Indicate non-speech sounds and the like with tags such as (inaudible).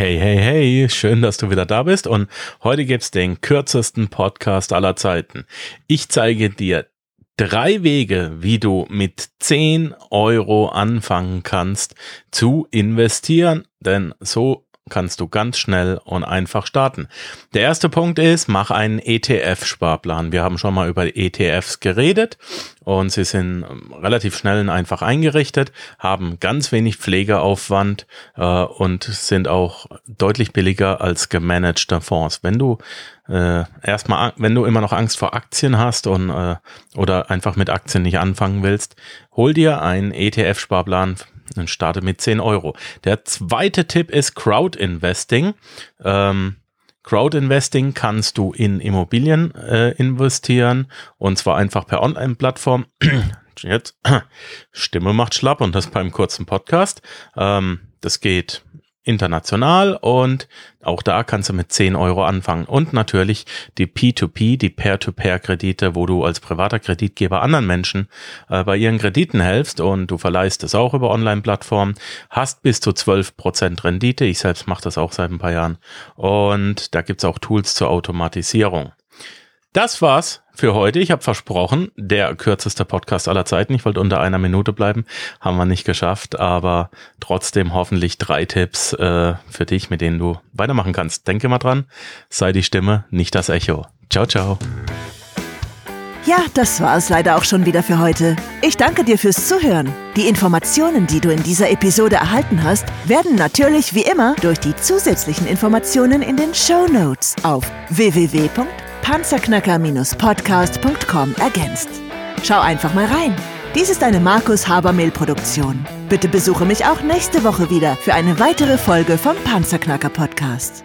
Hey, hey, hey, schön, dass du wieder da bist und heute gibt's den kürzesten Podcast aller Zeiten. Ich zeige dir drei Wege, wie du mit 10 Euro anfangen kannst zu investieren, denn so kannst du ganz schnell und einfach starten. Der erste Punkt ist, mach einen ETF-Sparplan. Wir haben schon mal über ETFs geredet und sie sind ähm, relativ schnell und einfach eingerichtet, haben ganz wenig Pflegeaufwand äh, und sind auch deutlich billiger als gemanagte Fonds. Wenn du äh, erstmal, wenn du immer noch Angst vor Aktien hast und äh, oder einfach mit Aktien nicht anfangen willst, hol dir einen ETF-Sparplan und starte mit 10 Euro. Der zweite Tipp ist Crowd Investing. Ähm, Crowd Investing kannst du in Immobilien äh, investieren und zwar einfach per Online-Plattform. (clears throat) Jetzt (clears throat) Stimme macht schlapp und das beim kurzen Podcast. Ähm, das geht international und auch da kannst du mit 10 Euro anfangen. Und natürlich die P2P, die Peer-to-Peer-Kredite, wo du als privater Kreditgeber anderen Menschen äh, bei ihren Krediten helfst und du verleihst es auch über Online-Plattformen, hast bis zu 12% Rendite. Ich selbst mache das auch seit ein paar Jahren. Und da gibt's auch Tools zur Automatisierung. Das war's für heute. Ich habe versprochen, der kürzeste Podcast aller Zeiten. Ich wollte unter einer Minute bleiben, haben wir nicht geschafft, aber trotzdem hoffentlich drei Tipps äh, für dich, mit denen du weitermachen kannst. Denke mal dran, sei die Stimme, nicht das Echo. Ciao, ciao. Ja, das war es leider auch schon wieder für heute. Ich danke dir fürs Zuhören. Die Informationen, die du in dieser Episode erhalten hast, werden natürlich wie immer durch die zusätzlichen Informationen in den Show Notes auf www panzerknacker-podcast.com ergänzt. Schau einfach mal rein. Dies ist eine Markus Habermehl Produktion. Bitte besuche mich auch nächste Woche wieder für eine weitere Folge vom Panzerknacker Podcast.